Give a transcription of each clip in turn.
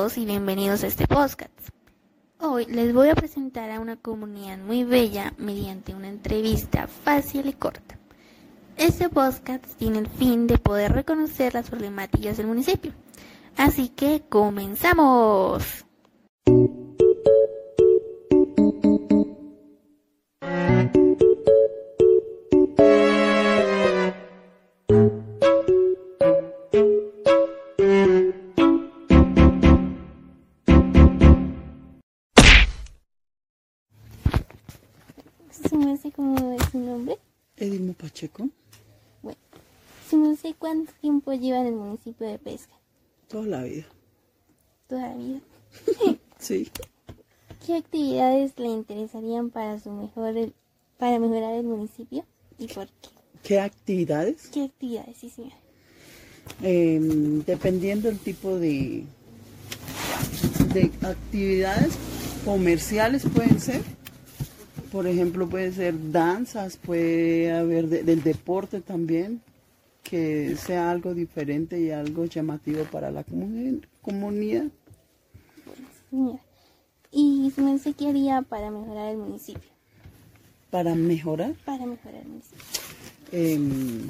y bienvenidos a este podcast. Hoy les voy a presentar a una comunidad muy bella mediante una entrevista fácil y corta. Este podcast tiene el fin de poder reconocer las problemáticas del municipio. Así que comenzamos. Cuánto tiempo lleva en el municipio de Pesca. toda la vida. Todavía. Sí. ¿Qué actividades le interesarían para su mejor para mejorar el municipio y por qué? ¿Qué actividades? ¿Qué actividades, sí señora? Em, dependiendo del tipo de, de actividades comerciales pueden ser. Por ejemplo, puede ser danzas, puede haber de- del deporte también, que sea algo diferente y algo llamativo para la comuni- comunidad. ¿Y su mensaje haría para mejorar el municipio? Para mejorar, Para mejorar el municipio. em,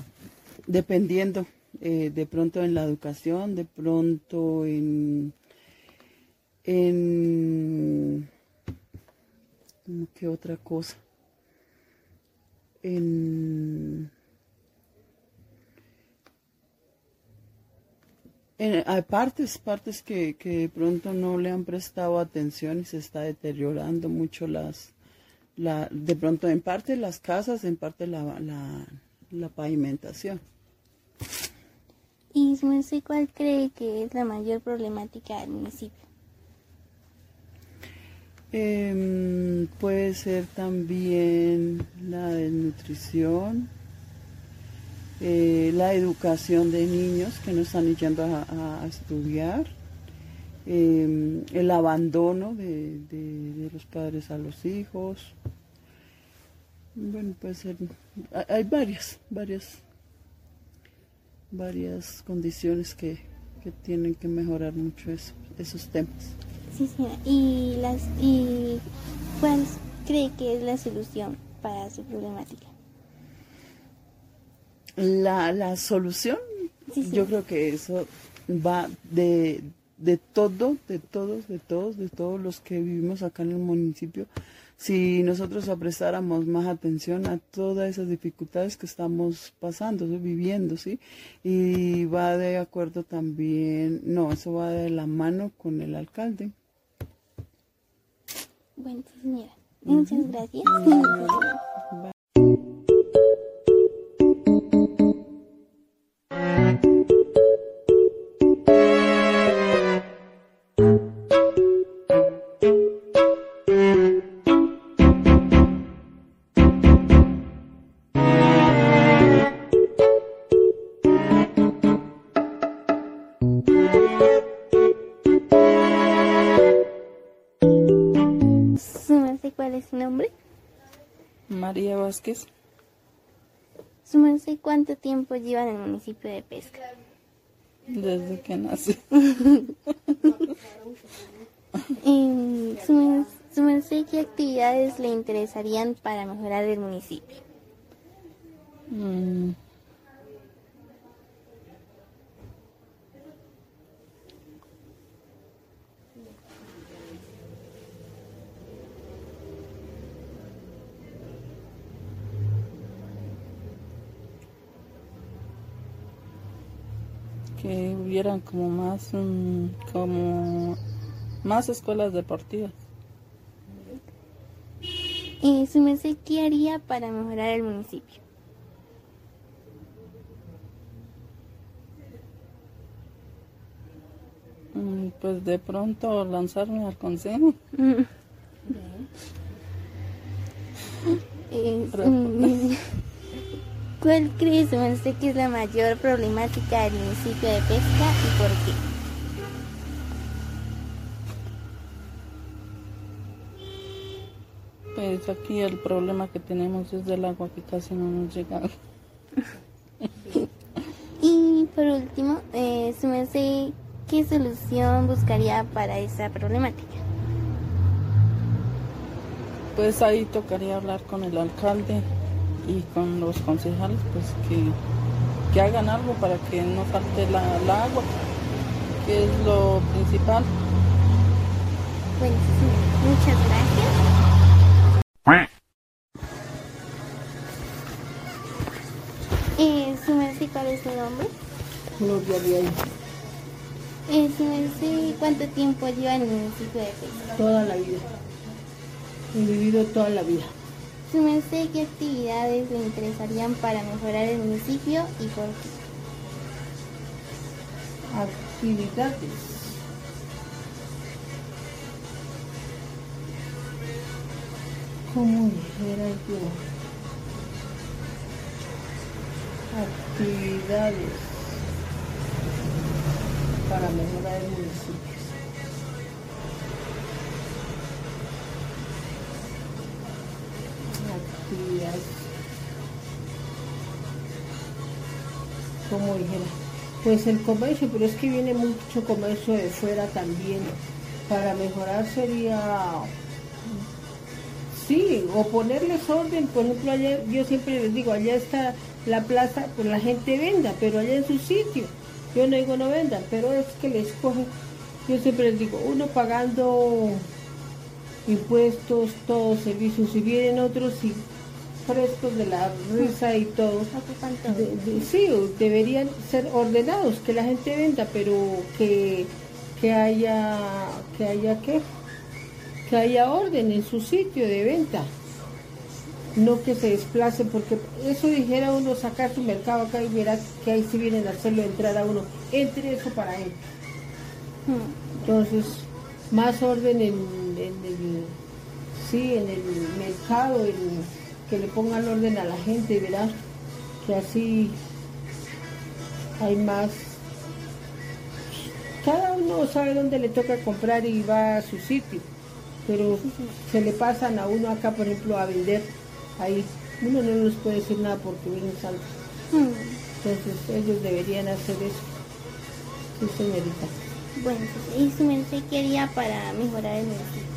dependiendo, eh, de pronto en la educación, de pronto en, en ¿cómo ¿qué otra cosa? En, hay partes, partes que, que de pronto no le han prestado atención y se está deteriorando mucho las, la, de pronto en parte las casas, en parte la, la, la pavimentación. ¿Y su cuál cree que es la mayor problemática del municipio? Em, puede ser también la desnutrición, eh, la educación de niños que no están yendo a, estudiar, em, el abandono de, los padres a los hijos. Bueno, puede ser, hay- varias, varias, varias condiciones que, que tienen que mejorar mucho eso- esos temas. ¿Y, las, y cuál cree que es la solución para su problemática? La, la solución, Sí, sí. yo creo que eso va de, de todo, de todos, de todos, de todos los que vivimos acá en el municipio. Si nosotros prestáramos más atención a todas esas dificultades que estamos pasando, ¿sí? viviendo, ¿sí? Y va de acuerdo también, no, eso va de la mano con el alcalde. Bueno, señora. Muchas gracias. Cuál es su nombre? María Vázquez, ¿Su merced cuánto tiempo lleva en el municipio de Pesca? desde que nací. ¿Su, men- su merced qué actividades le interesarían para mejorar el municipio? Mm, que hubieran como más mm, como más escuelas deportivas Eh, ¿Su merced qué haría para mejorar el municipio? Mm, pues de pronto lanzarme al consejo Mm. ¿Cuál cree su merced que es la mayor problemática del municipio de Pesca y por qué? pues aquí el problema que tenemos es del agua que casi no nos llega Y por último, eh, ¿qué solución buscaría para esa problemática? pues ahí tocaría hablar con el alcalde y con los concejales, pues que, que hagan algo para que no falte la, la agua, que es lo principal. Bueno, sí, muchas gracias. Eh, su merced, ¿cuál es su nombre? Gloria ahí, Eh, su merced, ¿cuánto tiempo lleva en el municipio de toda la vida. He vivido toda la vida. Su merced, ¿qué actividades le interesarían para mejorar el municipio y por qué? Actividades. ¿Cómo dijera yo? Actividades para mejorar el municipio. Como dijera. Pues el comercio, pero es que viene mucho comercio de fuera también. Para mejorar sería Sí, o ponerles orden, por ejemplo, allá, yo siempre les digo, allá está la plaza, pues la gente venda, pero allá en su sitio. Yo no digo no vendan, pero es que les cogen, yo siempre les digo, uno pagando impuestos, todos servicios, y vienen otros y frescos de la risa y todo. Ocupan todo. De- de- sí, deberían ser ordenados, que la gente venda, pero que, que haya, que haya qué, que haya orden en su sitio de venta. No que se desplacen, porque eso dijera uno sacar su mercado acá y verá que ahí sí vienen a hacerlo entrar a uno. Entre eso para él. Hmm. Entonces, más orden en, en el, sí, en el mercado, en- que le pongan orden a la gente, verá que así hay más. Cada uno sabe dónde le toca comprar y va a su sitio, pero se le pasan a uno acá, por ejemplo, a vender ahí. Uno no les puede decir nada porque vienen saltos. Hmm. Entonces, ellos deberían hacer eso. Sí, señorita. Bueno, sí, ¿y su qué haría para mejorar el municipio?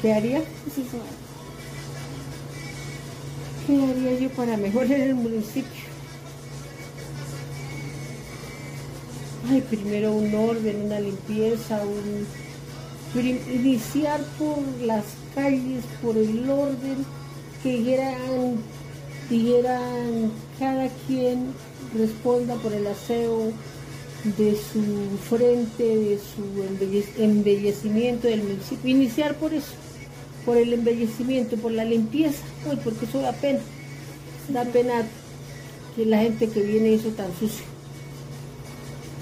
¿Qué, haría? Sí. ¿Qué haría yo para mejorar el municipio? Ay, primero un orden, una limpieza, un iniciar por las calles, por el orden, que dijeran, dijeran cada quien responda por el aseo de su frente, de su embelle- embellecimiento del municipio. Iniciar por eso, por el embellecimiento, por la limpieza, Uy, porque eso da pena. Da pena que la gente que viene eso tan sucio.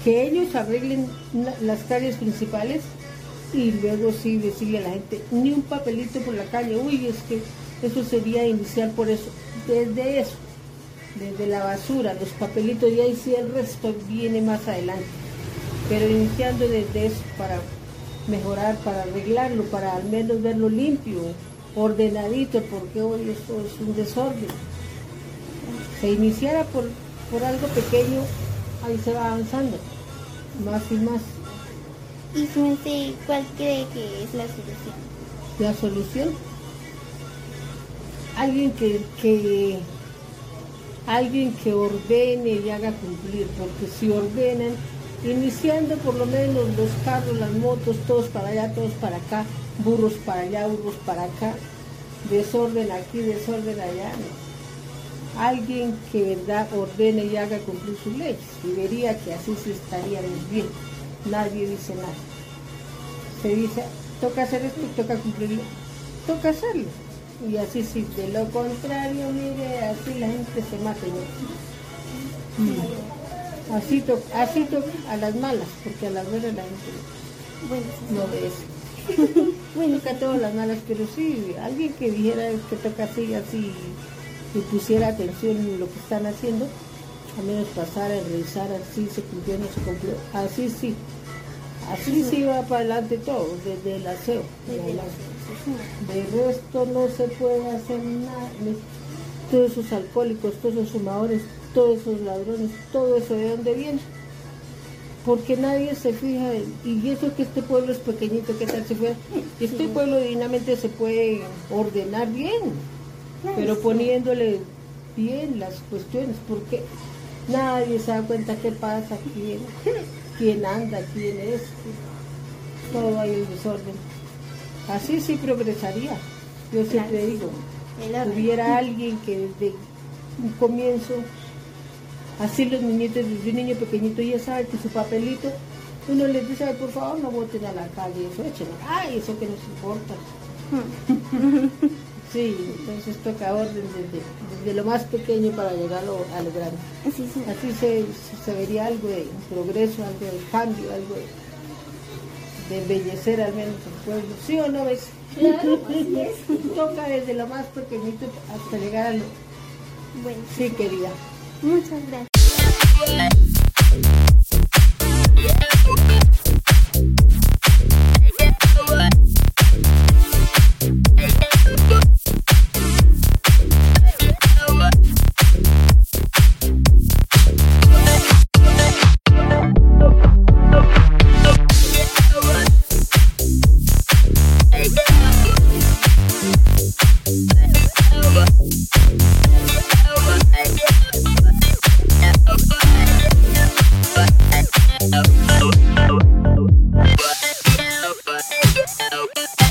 Que ellos arreglen la- las calles principales y luego sí decirle a la gente, ni un papelito por la calle, uy, es que eso sería iniciar por eso, desde eso, desde la basura, los papelitos, y ahí sí el resto viene más adelante. Pero iniciando desde eso para mejorar, para arreglarlo, para al menos verlo limpio, ordenadito, porque hoy esto es un desorden. Se iniciara por, por algo pequeño, ahí se va avanzando, más y más. ¿Y su cuál cree que es la solución? la solución. Alguien que, que alguien que ordene y haga cumplir, porque si ordenan, iniciando por lo menos los carros, las motos, todos para allá, todos para acá, burros para allá, burros para acá, desorden aquí, desorden allá. Alguien que verdad ordene y haga cumplir sus leyes, y vería que así sí estaríamos bien. Nadie dice nada se dice, toca hacer esto toca cumplirlo, toca hacerlo. Y así sí, de lo contrario, mire, así la gente se mata. Mm. Así toca, así toca a las malas, porque a las buenas la gente Bueno, no ve eso. bueno, toca a todas las malas, pero sí, alguien que dijera que toca así, así, y pusiera atención en lo que están haciendo, a menos pasar a revisar, así se cumplió, no se cumplió, así sí. Así sí va para adelante todo, desde el aseo. desde De resto no se puede hacer nada. Todos esos alcohólicos, todos esos fumadores, todos esos ladrones, todo eso de dónde viene. porque nadie se fija en, y eso que este pueblo es pequeñito, ¿qué tal se fue? Este pueblo divinamente se puede ordenar bien, pero poniéndole bien las cuestiones, porque nadie se da cuenta qué pasa, quién, quién anda, quién es, todo hay el desorden. Así sí progresaría, yo siempre digo, hubiera alguien que desde un comienzo Así los niñitos, desde un niño pequeñito ya sabe que su papelito, uno les dice, por favor no voten a la calle, eso échenlo. Ay, eso que nos importa. sí, entonces toca orden desde, lo más pequeño para llegar a lo, grande. Así se, vería algo de progreso, algo de cambio, algo de, embellecer al menos el pueblo. ¿Sí o no ves? Claro, Toca desde lo más pequeñito hasta llegar a lo... Bueno. Sí, querida. Muchas gracias. Okay.